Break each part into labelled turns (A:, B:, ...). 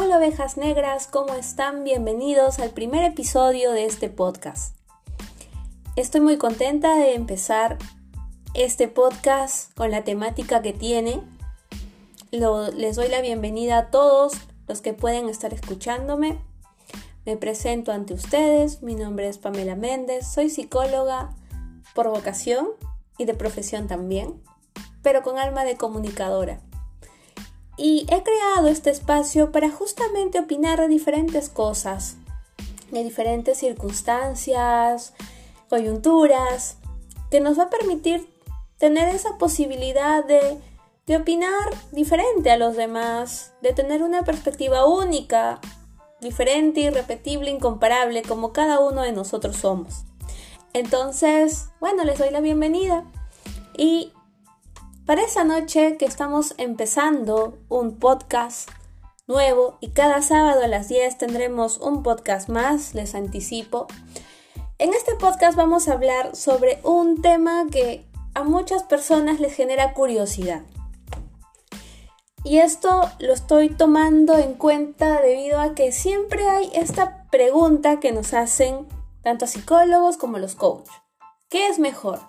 A: Hola ovejas negras, ¿cómo están? Bienvenidos al primer episodio de este podcast. Estoy muy contenta de empezar este podcast con la temática que tiene. les doy la bienvenida a todos los que pueden estar escuchándome. Me presento ante ustedes, mi nombre es Pamela Méndez, soy psicóloga por vocación y de profesión también, pero con alma de comunicadora y he creado este espacio para justamente opinar de diferentes cosas, de diferentes circunstancias, coyunturas, que nos va a permitir tener esa posibilidad de, de opinar diferente a los demás, de tener una perspectiva única, diferente, irrepetible, incomparable, como cada uno de nosotros somos. Entonces, bueno, les doy la bienvenida y para esa noche que estamos empezando un podcast nuevo y cada sábado a las 10 tendremos un podcast más, les anticipo. En este podcast vamos a hablar sobre un tema que a muchas personas les genera curiosidad. Y esto lo estoy tomando en cuenta debido a que siempre hay esta pregunta que nos hacen tanto a psicólogos como los coaches. ¿Qué es mejor?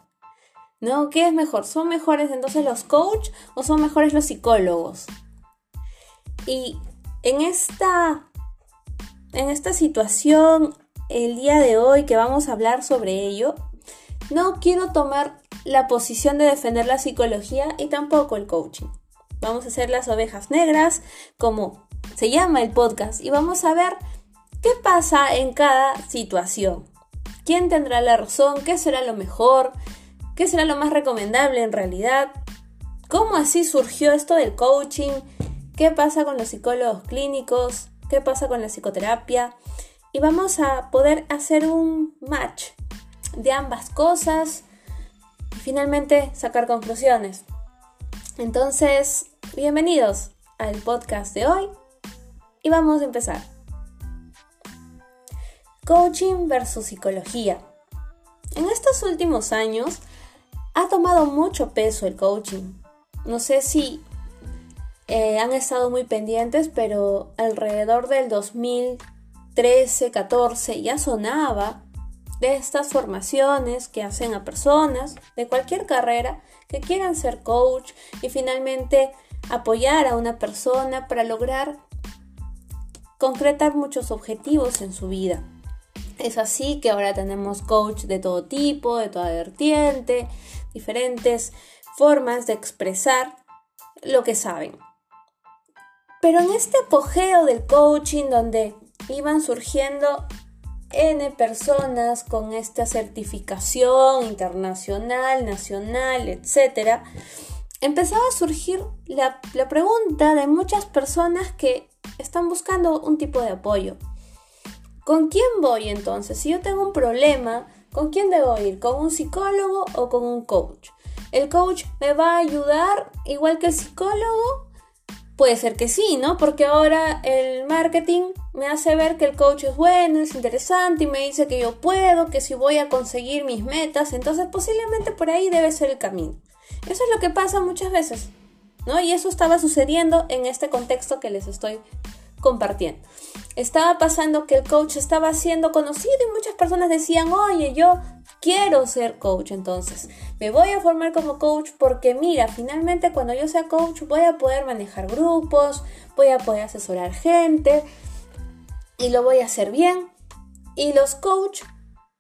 A: ¿No? ¿Qué es mejor? ¿Son mejores entonces los coach o son mejores los psicólogos? Y en esta, en esta situación, el día de hoy que vamos a hablar sobre ello, no quiero tomar la posición de defender la psicología y tampoco el coaching. Vamos a hacer las ovejas negras, como se llama el podcast, y vamos a ver qué pasa en cada situación. ¿Quién tendrá la razón? ¿Qué será lo mejor? ¿Qué será lo más recomendable en realidad? ¿Cómo así surgió esto del coaching? ¿Qué pasa con los psicólogos clínicos? ¿Qué pasa con la psicoterapia? Y vamos a poder hacer un match de ambas cosas y finalmente sacar conclusiones. Entonces, bienvenidos al podcast de hoy y vamos a empezar. Coaching versus psicología. En estos últimos años ha tomado mucho peso el coaching. No sé si eh, han estado muy pendientes, pero alrededor del 2013-14 ya sonaba de estas formaciones que hacen a personas de cualquier carrera que quieran ser coach y finalmente apoyar a una persona para lograr concretar muchos objetivos en su vida. Es así que ahora tenemos coach de todo tipo, de toda vertiente, diferentes formas de expresar lo que saben. Pero en este apogeo del coaching donde iban surgiendo N personas con esta certificación internacional, nacional, etc., empezaba a surgir la, la pregunta de muchas personas que están buscando un tipo de apoyo. ¿Con quién voy entonces? Si yo tengo un problema, ¿con quién debo ir? ¿Con un psicólogo o con un coach? ¿El coach me va a ayudar igual que el psicólogo? Puede ser que sí, ¿no? Porque ahora el marketing me hace ver que el coach es bueno, es interesante y me dice que yo puedo, que si voy a conseguir mis metas, entonces posiblemente por ahí debe ser el camino. Eso es lo que pasa muchas veces, ¿no? Y eso estaba sucediendo en este contexto que les estoy compartiendo. Estaba pasando que el coach estaba siendo conocido y muchas personas decían, oye, yo quiero ser coach, entonces me voy a formar como coach porque mira, finalmente cuando yo sea coach voy a poder manejar grupos, voy a poder asesorar gente y lo voy a hacer bien. Y los coach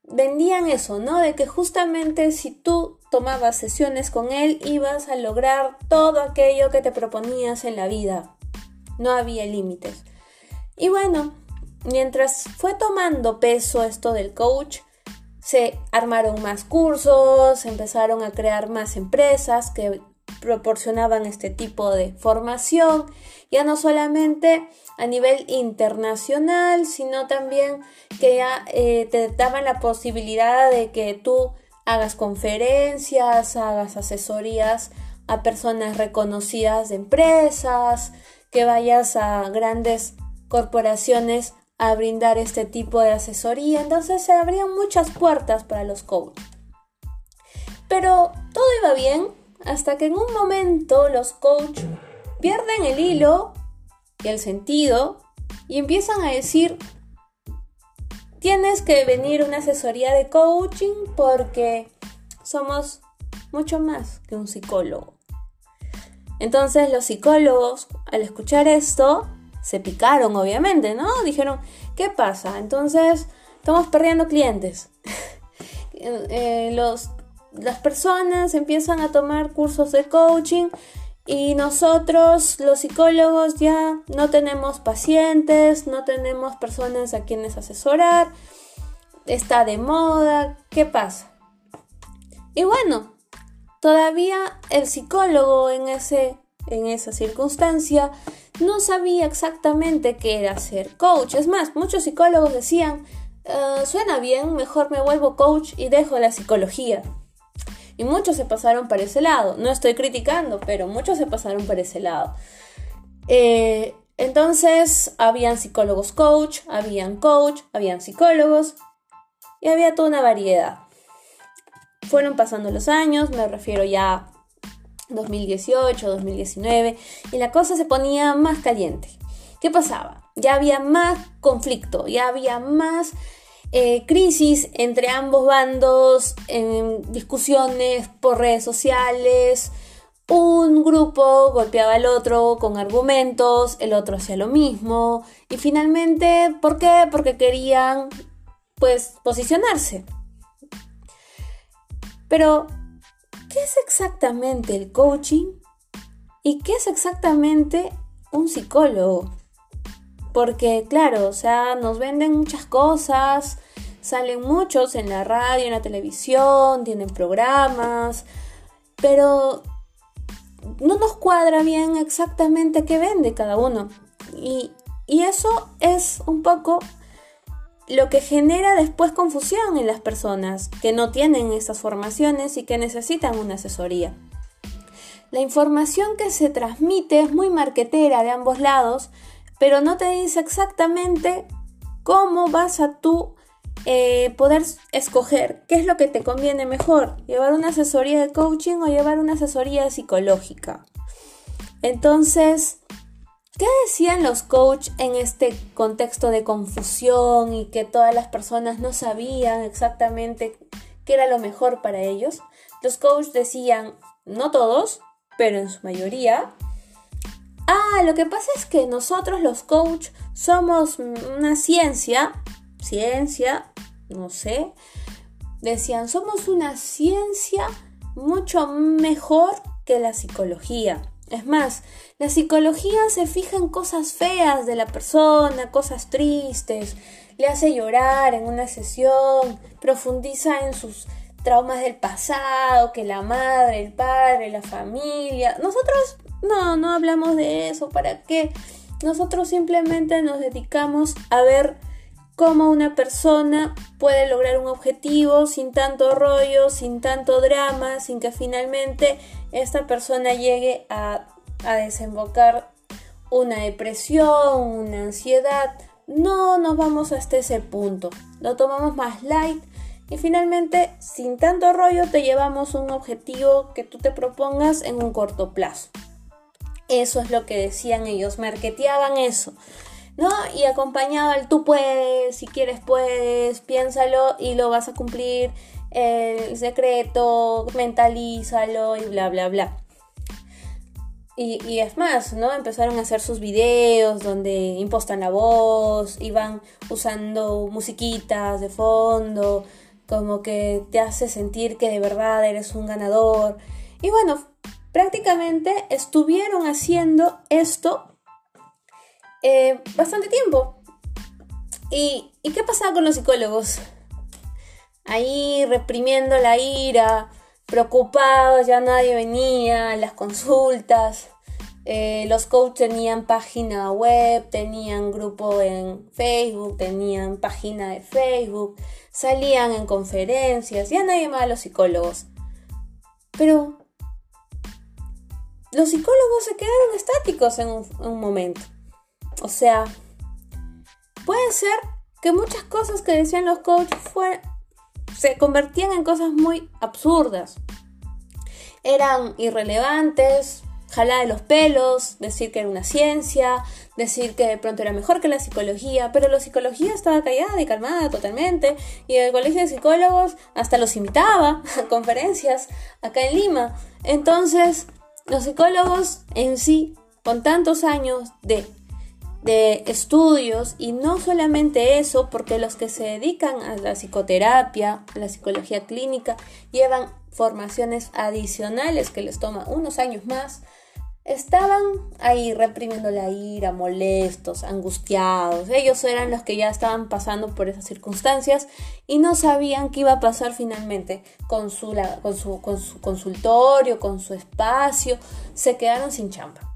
A: vendían eso, ¿no? De que justamente si tú tomabas sesiones con él ibas a lograr todo aquello que te proponías en la vida. No había límites. Y bueno, mientras fue tomando peso esto del coach, se armaron más cursos, empezaron a crear más empresas que proporcionaban este tipo de formación, ya no solamente a nivel internacional, sino también que ya eh, te daban la posibilidad de que tú hagas conferencias, hagas asesorías a personas reconocidas de empresas, que vayas a grandes corporaciones a brindar este tipo de asesoría, entonces se abrían muchas puertas para los coaches. Pero todo iba bien hasta que en un momento los coaches pierden el hilo y el sentido y empiezan a decir, tienes que venir una asesoría de coaching porque somos mucho más que un psicólogo. Entonces los psicólogos, al escuchar esto, se picaron, obviamente, ¿no? Dijeron, ¿qué pasa? Entonces, estamos perdiendo clientes. Eh, los, las personas empiezan a tomar cursos de coaching y nosotros, los psicólogos, ya no tenemos pacientes, no tenemos personas a quienes asesorar, está de moda, ¿qué pasa? Y bueno, todavía el psicólogo en, ese, en esa circunstancia no sabía exactamente qué era ser coach. Es más, muchos psicólogos decían, ah, suena bien, mejor me vuelvo coach y dejo la psicología. Y muchos se pasaron para ese lado. No estoy criticando, pero muchos se pasaron para ese lado. Eh, entonces, habían psicólogos coach, habían coach, habían psicólogos y había toda una variedad. Fueron pasando los años, me refiero ya 2018, 2019, y la cosa se ponía más caliente. ¿Qué pasaba? Ya había más conflicto, ya había más eh, crisis entre ambos bandos, en discusiones por redes sociales. Un grupo golpeaba al otro con argumentos, el otro hacía lo mismo. Y finalmente, ¿por qué? Porque querían, pues, posicionarse. Pero, ¿qué es exactamente el coaching? ¿Y qué es exactamente un psicólogo? Porque claro, o sea, nos venden muchas cosas, salen muchos en la radio, en la televisión, tienen programas, pero no nos cuadra bien exactamente qué vende cada uno. Y, y eso es un poco lo que genera después confusión en las personas que no tienen esas formaciones y que necesitan una asesoría. La información que se transmite es muy marquetera de ambos lados, pero no te dice exactamente cómo vas a tú eh, poder escoger qué es lo que te conviene mejor, llevar una asesoría de coaching o llevar una asesoría psicológica. Entonces, ¿qué decían los coaches en este contexto de confusión y que todas las personas no sabían exactamente qué era lo mejor para ellos? Los coaches decían, no todos, pero en su mayoría, Ah, lo que pasa es que nosotros los coach somos una ciencia, ciencia, no sé, decían, somos una ciencia mucho mejor que la psicología. Es más, la psicología se fija en cosas feas de la persona, cosas tristes, le hace llorar en una sesión, profundiza en sus traumas del pasado, que la madre, el padre, la familia. Nosotros no, no hablamos de eso, ¿para qué? Nosotros simplemente nos dedicamos a ver cómo una persona puede lograr un objetivo sin tanto rollo, sin tanto drama, sin que finalmente esta persona llegue a, a desembocar una depresión, una ansiedad. No nos vamos hasta ese punto. Lo tomamos más light y finalmente, sin tanto rollo, te llevamos un objetivo que tú te propongas en un corto plazo. Eso es lo que decían ellos, marketeaban eso. ¿No? Y acompañado al tú puedes, si quieres puedes, piénsalo y lo vas a cumplir, el secreto, mentalízalo y bla, bla, bla. Y, y, es más, ¿no? Empezaron a hacer sus videos donde impostan la voz, iban usando musiquitas de fondo, como que te hace sentir que de verdad eres un ganador. Y bueno, prácticamente estuvieron haciendo esto eh, bastante tiempo. ¿Y, ¿Y qué pasaba con los psicólogos? Ahí reprimiendo la ira, preocupados, ya nadie venía, las consultas. Eh, los coaches tenían página web, tenían grupo en Facebook, tenían página de Facebook, salían en conferencias, ya nadie más a los psicólogos. Pero los psicólogos se quedaron estáticos en un, momento. O sea, puede ser que muchas cosas que decían los coaches se convertían en cosas muy absurdas. Eran irrelevantes, jalada de los pelos, decir que era una ciencia, decir que de pronto era mejor que la psicología, pero la psicología estaba callada y calmada totalmente, y el colegio de psicólogos hasta los invitaba a conferencias acá en Lima. Entonces, los psicólogos en sí, con tantos años de de estudios y no solamente eso, porque los que se dedican a la psicoterapia, a la psicología clínica, llevan formaciones adicionales que les toma unos años más, estaban ahí reprimiendo la ira, molestos, angustiados. Ellos eran los que ya estaban pasando por esas circunstancias y no sabían qué iba a pasar finalmente con su, con su, con su consultorio, con su espacio. Se quedaron sin chamba.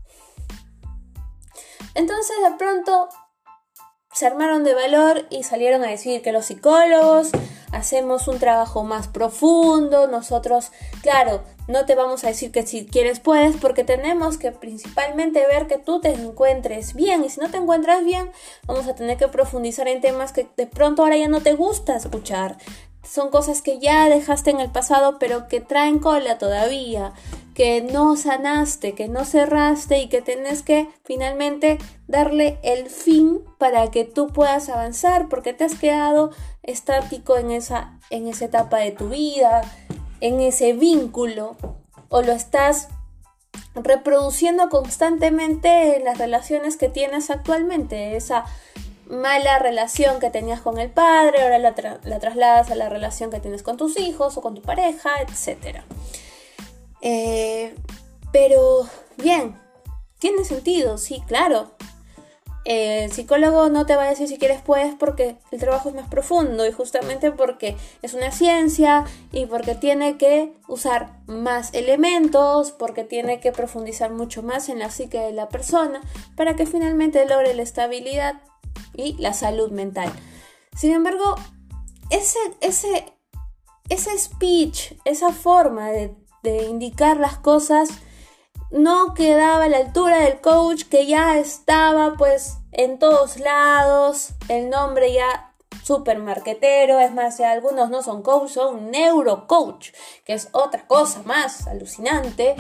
A: Entonces de pronto se armaron de valor y salieron a decir que los psicólogos hacemos un trabajo más profundo, nosotros, claro, no te vamos a decir que si quieres puedes, porque tenemos que principalmente ver que tú te encuentres bien y si no te encuentras bien, vamos a tener que profundizar en temas que de pronto ahora ya no te gusta escuchar. Son cosas que ya dejaste en el pasado, pero que traen cola todavía que no sanaste, que no cerraste y que tenés que finalmente darle el fin para que tú puedas avanzar porque te has quedado estático en esa, en esa etapa de tu vida, en ese vínculo o lo estás reproduciendo constantemente en las relaciones que tienes actualmente, esa mala relación que tenías con el padre, ahora la, la trasladas a la relación que tienes con tus hijos o con tu pareja, etcétera. Eh, pero, bien, tiene sentido, sí, claro. el psicólogo no te va a decir si quieres puedes porque el trabajo es más profundo y justamente porque es una ciencia y porque tiene que usar más elementos, porque tiene que profundizar mucho más en la psique de la persona para que finalmente logre la estabilidad y la salud mental. Sin embargo, ese, ese, ese speech, esa forma de de indicar las cosas no quedaba a la altura del coach que ya estaba pues en todos lados, el nombre ya super marquetero, es más, ya algunos no son coach, son neurocoach, que es otra cosa más alucinante,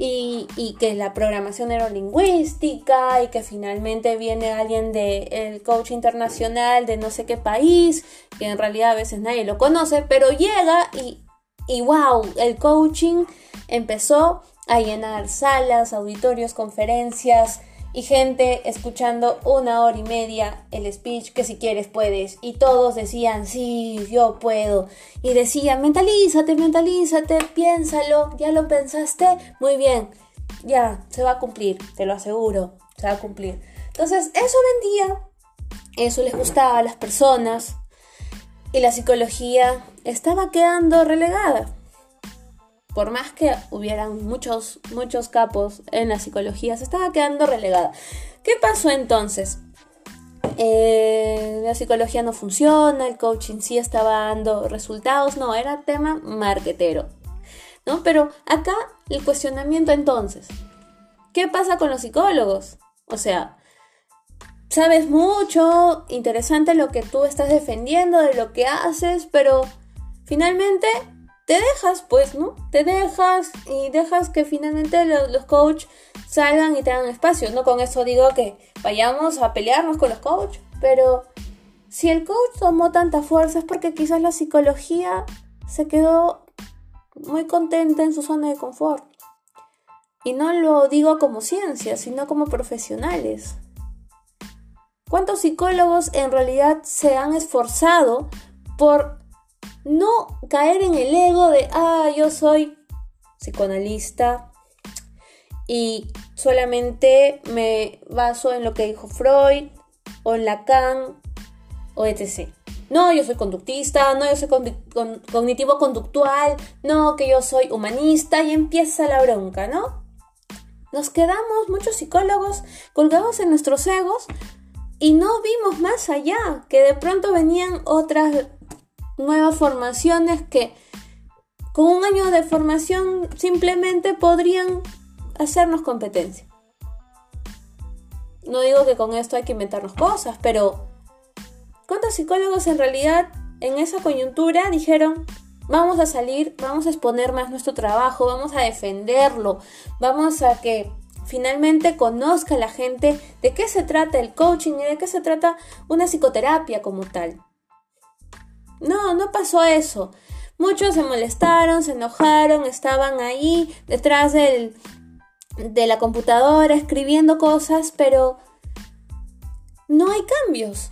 A: y, y, que la programación neurolingüística, y que finalmente viene alguien del coach internacional de no sé qué país, que en realidad a veces nadie lo conoce, pero llega y y wow, el coaching empezó a llenar salas, auditorios, conferencias y gente escuchando una hora y media el speech que si quieres puedes. Y todos decían, sí, yo puedo. Y decían, mentalízate, mentalízate, piénsalo, ya lo pensaste, muy bien, ya, se va a cumplir, te lo aseguro, se va a cumplir. Entonces, eso vendía, eso les gustaba a las personas y la psicología estaba quedando relegada. Por más que hubieran muchos, muchos capos en la psicología, se estaba quedando relegada. ¿Qué pasó entonces? Eh, la psicología no funciona, el coaching sí estaba dando resultados, no, era tema marquetero. ¿no? Pero acá el cuestionamiento entonces, ¿qué pasa con los psicólogos? O sea, sabes mucho, interesante lo que tú estás defendiendo, de lo que haces, pero finalmente te dejas, pues, ¿no? Te dejas y dejas que finalmente los, los coaches salgan y te espacio. No con eso digo que vayamos a pelearnos con los coaches, pero si el coach tomó tanta fuerza es porque quizás la psicología se quedó muy contenta en su zona de confort. Y no lo digo como ciencia, sino como profesionales. ¿Cuántos psicólogos en realidad se han esforzado por no caer en el ego de, ah, yo soy psicoanalista y solamente me baso en lo que dijo Freud o Lacan o etc. No, yo soy conductista, no, yo soy cognitivo conductual, no, que yo soy humanista y empieza la bronca, ¿no? Nos quedamos, muchos psicólogos, colgados en nuestros egos y no vimos más allá, que de pronto venían otras nuevas formaciones que con un año de formación simplemente podrían hacernos competencia. No digo que con esto hay que inventarnos cosas, pero ¿cuántos psicólogos en realidad en esa coyuntura dijeron, vamos a salir, vamos a exponer más nuestro trabajo, vamos a defenderlo, vamos a que finalmente conozca la gente de qué se trata el coaching y de qué se trata una psicoterapia como tal. No, no pasó eso. Muchos se molestaron, se enojaron, estaban ahí detrás del, de la computadora escribiendo cosas, pero no hay cambios.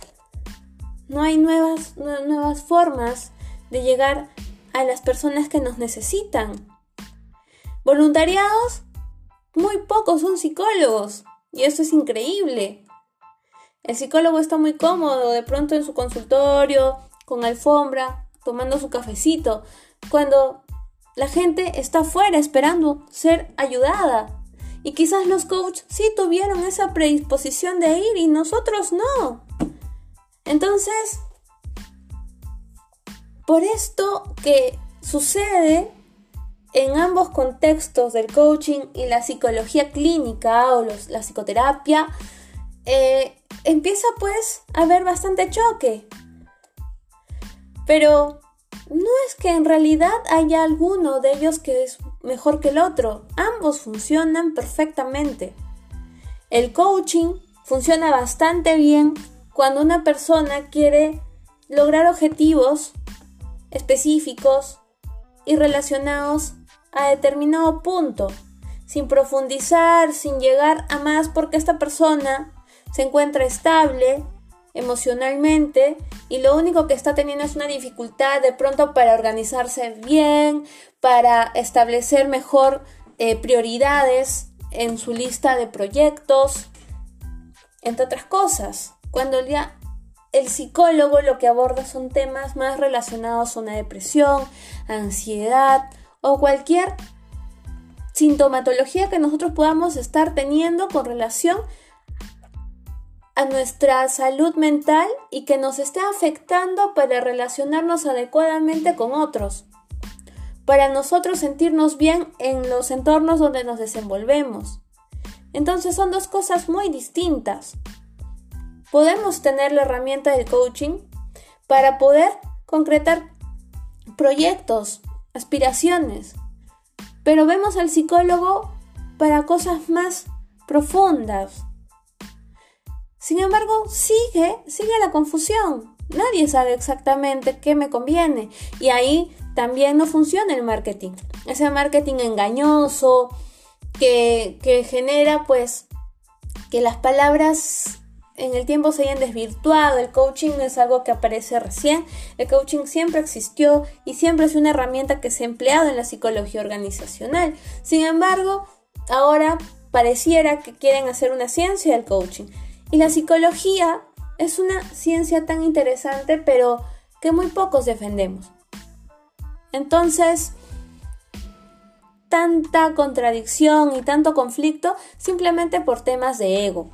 A: No hay nuevas, nuevas formas de llegar a las personas que nos necesitan. Voluntariados, muy pocos son psicólogos. Y eso es increíble. El psicólogo está muy cómodo, de pronto en su consultorio, con alfombra, tomando su cafecito, cuando la gente está afuera esperando ser ayudada. Y quizás los coaches sí tuvieron esa predisposición de ir y nosotros no. Entonces, por esto que sucede en ambos contextos del coaching y la psicología clínica o la psicoterapia, eh, empieza pues a haber bastante choque. Pero no es que en realidad haya alguno de ellos que es mejor que el otro, ambos funcionan perfectamente. El coaching funciona bastante bien cuando una persona quiere lograr objetivos específicos y relacionados a determinado punto, sin profundizar, sin llegar a más porque esta persona se encuentra estable emocionalmente y lo único que está teniendo es una dificultad de pronto para organizarse bien, para establecer mejor eh, prioridades en su lista de proyectos, entre otras cosas. Cuando el psicólogo lo que aborda son temas más relacionados a una depresión, ansiedad o cualquier sintomatología que nosotros podamos estar teniendo con relación a nuestra salud mental y que nos esté afectando para relacionarnos adecuadamente con otros, para nosotros sentirnos bien en los entornos donde nos desenvolvemos. Entonces son dos cosas muy distintas. Podemos tener la herramienta del coaching para poder concretar proyectos, aspiraciones, pero vemos al psicólogo para cosas más profundas, sin embargo, sigue, sigue la confusión. Nadie sabe exactamente qué me conviene. Y ahí también no funciona el marketing. Ese marketing engañoso que, que genera pues que las palabras en el tiempo se hayan desvirtuado. El coaching no es algo que aparece recién. El coaching siempre existió y siempre es una herramienta que se ha empleado en la psicología organizacional. Sin embargo, ahora pareciera que quieren hacer una ciencia del coaching. Y la psicología es una ciencia tan interesante, pero que muy pocos defendemos. Entonces, tanta contradicción y tanto conflicto simplemente por temas de ego.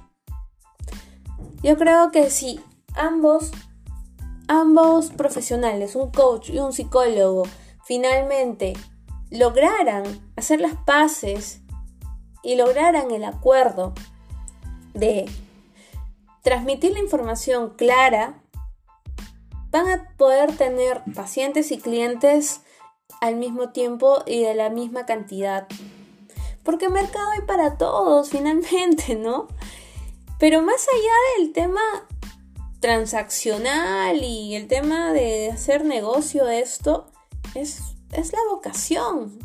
A: Yo creo que si ambos, ambos profesionales, un coach y un psicólogo, finalmente lograran hacer las paces y lograran el acuerdo de transmitir la información clara, van a poder tener pacientes y clientes al mismo tiempo y de la misma cantidad. Porque mercado hay para todos, finalmente, ¿no? Pero más allá del tema transaccional y el tema de hacer negocio esto, es, es la vocación.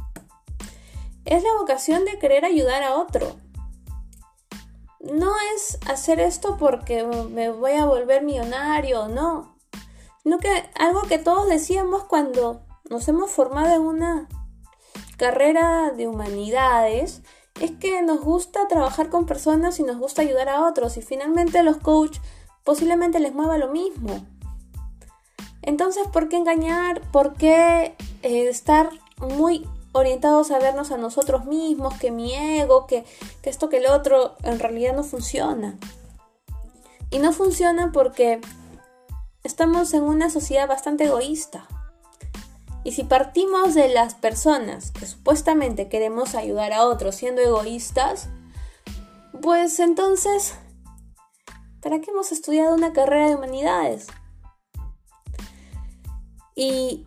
A: Es la vocación de querer ayudar a otro no es hacer esto porque me voy a volver millonario, no. Sino que algo que todos decíamos cuando nos hemos formado en una carrera de humanidades es que nos gusta trabajar con personas y nos gusta ayudar a otros y finalmente los coach posiblemente les mueva lo mismo. Entonces, ¿por qué engañar? ¿Por qué eh, estar muy orientados a vernos a nosotros mismos, que mi ego, que, que esto, que el otro, en realidad no funciona. Y no funciona porque estamos en una sociedad bastante egoísta. Y si partimos de las personas que supuestamente queremos ayudar a otros siendo egoístas, pues entonces, ¿para qué hemos estudiado una carrera de humanidades? Y,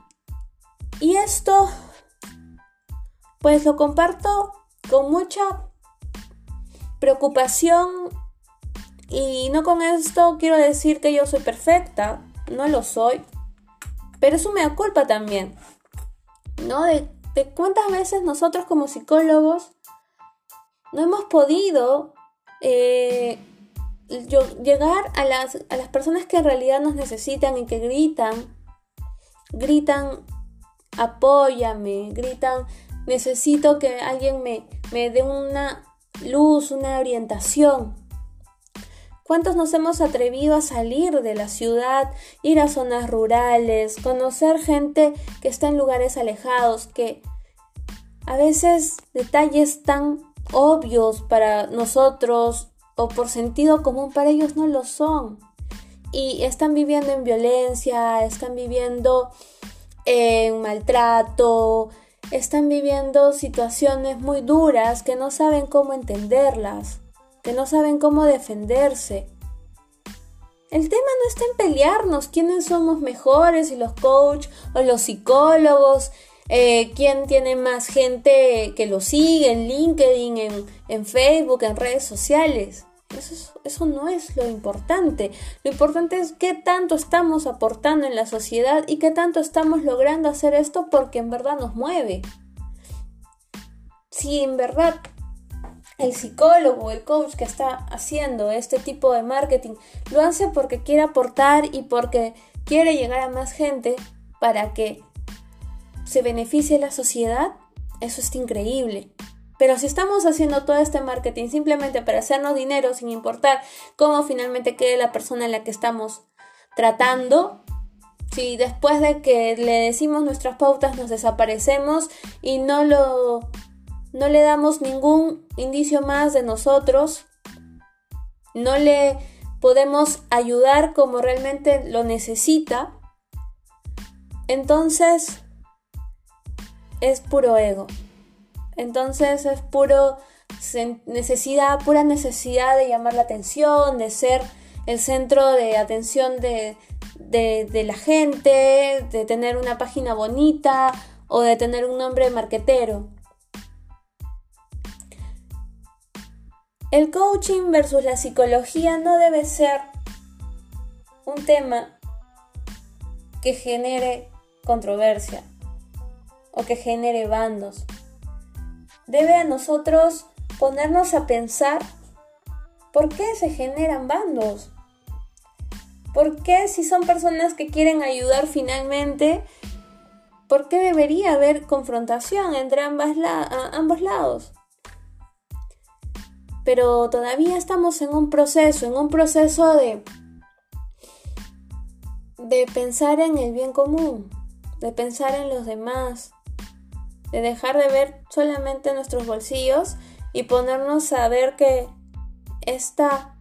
A: y esto pues lo comparto con mucha preocupación y no con esto quiero decir que yo soy perfecta, no lo soy, pero me da culpa también, ¿no? De, cuántas veces nosotros como psicólogos no hemos podido eh, llegar a las, a las personas que en realidad nos necesitan y que gritan, gritan, apóyame, gritan, necesito que alguien me, me dé una luz, una orientación. ¿Cuántos nos hemos atrevido a salir de la ciudad, ir a zonas rurales, conocer gente que está en lugares alejados, que a veces detalles tan obvios para nosotros o por sentido común para ellos no lo son? Y están viviendo en violencia, están viviendo en maltrato, están viviendo situaciones muy duras que no saben cómo entenderlas, que no saben cómo defenderse. El tema no está en pelearnos quiénes somos mejores, si los coaches o los psicólogos, eh, quién tiene más gente que lo sigue en LinkedIn, en, en Facebook, en redes sociales. Eso, eso, no es lo importante. Lo importante es qué tanto estamos aportando en la sociedad y qué tanto estamos logrando hacer esto porque en verdad nos mueve. Si en verdad el psicólogo, el coach que está haciendo este tipo de marketing lo hace porque quiere aportar y porque quiere llegar a más gente para que se beneficie la sociedad, eso es increíble. Pero si estamos haciendo todo este marketing simplemente para hacernos dinero sin importar cómo finalmente quede la persona en la que estamos tratando, si después de que le decimos nuestras pautas nos desaparecemos y no lo no le damos ningún indicio más de nosotros, no le podemos ayudar como realmente lo necesita, entonces es puro ego. Entonces es puro necesidad, pura necesidad de llamar la atención, de ser el centro de atención de, de, la gente, de tener una página bonita o de tener un nombre marquetero. El coaching versus la psicología no debe ser un tema que genere controversia o que genere bandos debe a nosotros ponernos a pensar por qué se generan bandos. ¿Por qué si son personas que quieren ayudar finalmente, por qué debería haber confrontación entre ambos lados? Pero todavía estamos en un proceso, en un proceso de, de pensar en el bien común, de pensar en los demás, de dejar de ver solamente nuestros bolsillos y ponernos a ver que esta,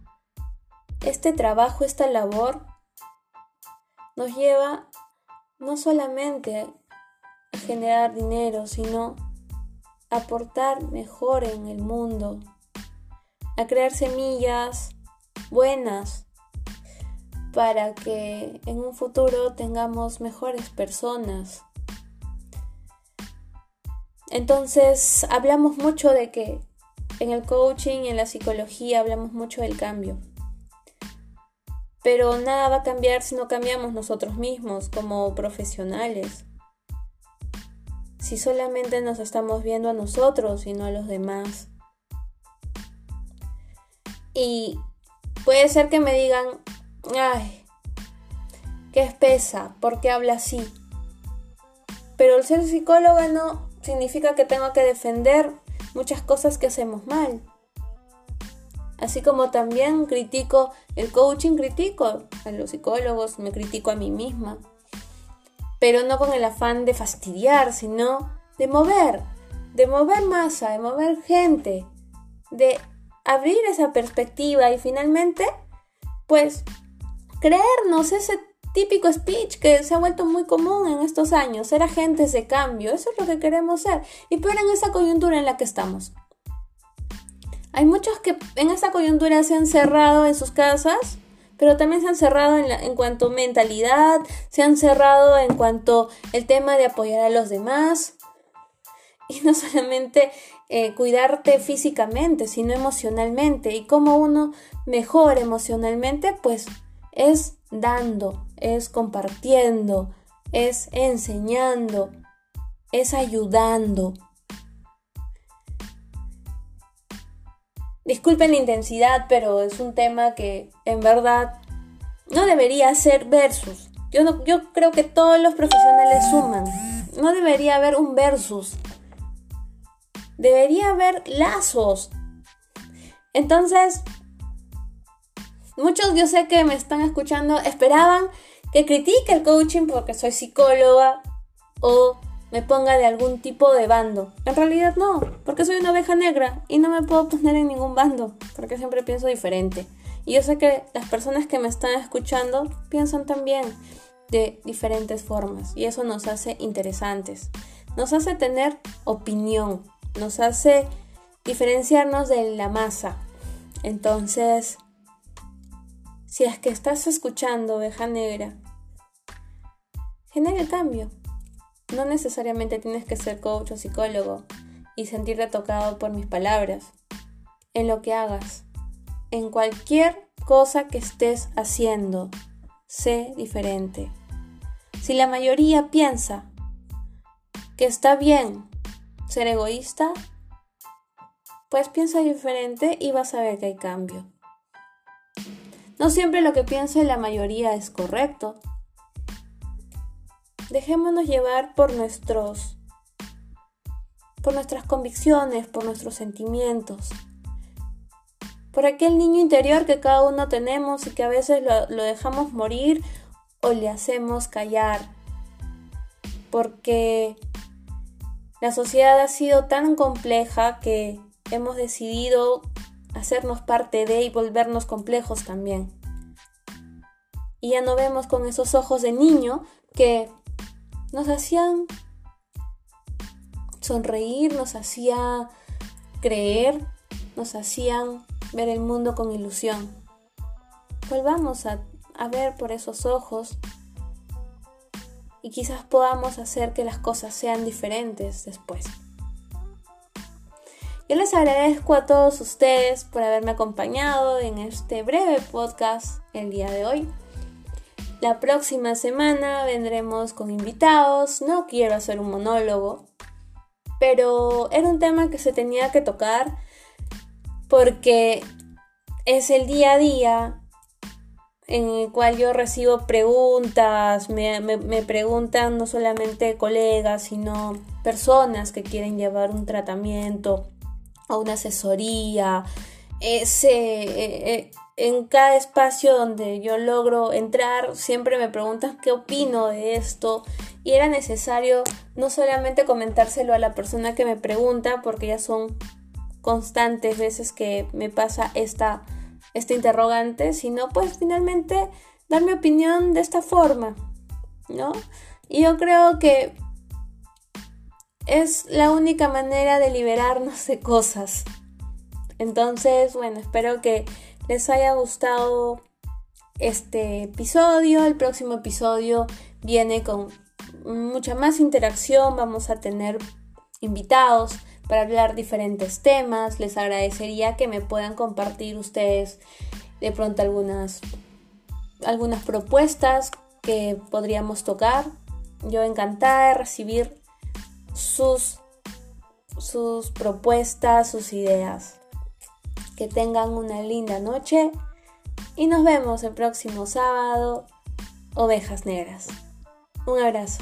A: este trabajo, esta labor, nos lleva no solamente a generar dinero, sino aportar mejor en el mundo, a crear semillas buenas para que en un futuro tengamos mejores personas entonces, hablamos mucho de que en el coaching, en la psicología, hablamos mucho del cambio. Pero nada va a cambiar si no cambiamos nosotros mismos como profesionales. Si solamente nos estamos viendo a nosotros y no a los demás. Y puede ser que me digan, ay, qué espesa, ¿por qué habla así? Pero el ser psicóloga no, significa que tengo que defender muchas cosas que hacemos mal. Así como también critico el coaching, critico a los psicólogos, me critico a mí misma. Pero no con el afán de fastidiar, sino de mover, de mover masa, de mover gente, de abrir esa perspectiva y finalmente, pues, creernos ese típico speech que se ha vuelto muy común en estos años, ser agentes de cambio, eso es lo que queremos ser, y peor en esa coyuntura en la que estamos. Hay muchos que en esta coyuntura se han cerrado en sus casas, pero también se han cerrado en, en cuanto mentalidad, se han cerrado en cuanto el tema de apoyar a los demás, y no solamente eh, cuidarte físicamente, sino emocionalmente. Y cómo uno mejora emocionalmente, pues es dando, es compartiendo, es enseñando, es ayudando. Disculpen la intensidad, pero es un tema que en verdad no debería ser versus. Yo, yo creo que todos los profesionales suman. No debería haber un versus. Debería haber lazos. Entonces, muchos yo sé que me están escuchando esperaban que critique el coaching porque soy psicóloga o me ponga de algún tipo de bando. En realidad no, porque soy una oveja negra y no me puedo poner en ningún bando, porque siempre pienso diferente. Y yo sé que las personas que me están escuchando piensan también de diferentes formas y eso nos hace interesantes. Nos hace tener opinión, nos hace diferenciarnos de la masa. Entonces, si es que estás escuchando oveja negra, genera el cambio. No necesariamente tienes que ser coach o psicólogo y sentirte tocado por mis palabras. En lo que hagas, en cualquier cosa que estés haciendo, sé diferente. Si la mayoría piensa que está bien ser egoísta, pues piensa diferente y vas a ver que hay cambio. No siempre lo que piensa la mayoría es correcto, Dejémonos llevar por nuestros por nuestras convicciones, por nuestros sentimientos, por aquel niño interior que cada uno tenemos y que a veces lo, lo dejamos morir o le hacemos callar, porque la sociedad ha sido tan compleja que hemos decidido hacernos parte de y volvernos complejos también. Y ya no vemos con esos ojos de niño que nos hacían sonreír, nos hacía creer, nos hacían ver el mundo con ilusión. Volvamos a ver por esos ojos y quizás podamos hacer que las cosas sean diferentes después. Yo les agradezco a todos ustedes por haberme acompañado en este breve podcast el día de hoy. La próxima semana vendremos con invitados. No quiero hacer un monólogo, pero era un tema que se tenía que tocar porque es el día a día en el cual yo recibo preguntas, me, preguntan no solamente colegas, sino personas que quieren llevar un tratamiento o una asesoría. Ese, eh, eh, en cada espacio donde yo logro entrar, siempre me preguntan qué opino de esto. Y era necesario no solamente comentárselo a la persona que me pregunta, porque ya son constantes veces que me pasa esta, este interrogante, sino pues finalmente dar mi opinión de esta forma, ¿no? Y yo creo que es la única manera de liberarnos de cosas. Entonces, bueno, espero que les haya gustado este episodio. El próximo episodio viene con mucha más interacción. Vamos a tener invitados para hablar diferentes temas. Les agradecería que me puedan compartir ustedes de pronto algunas, algunas propuestas que podríamos tocar. Yo encantada de recibir sus, sus propuestas, sus ideas. Que tengan una linda noche y nos vemos el próximo sábado, Ovejas Negras. Un abrazo.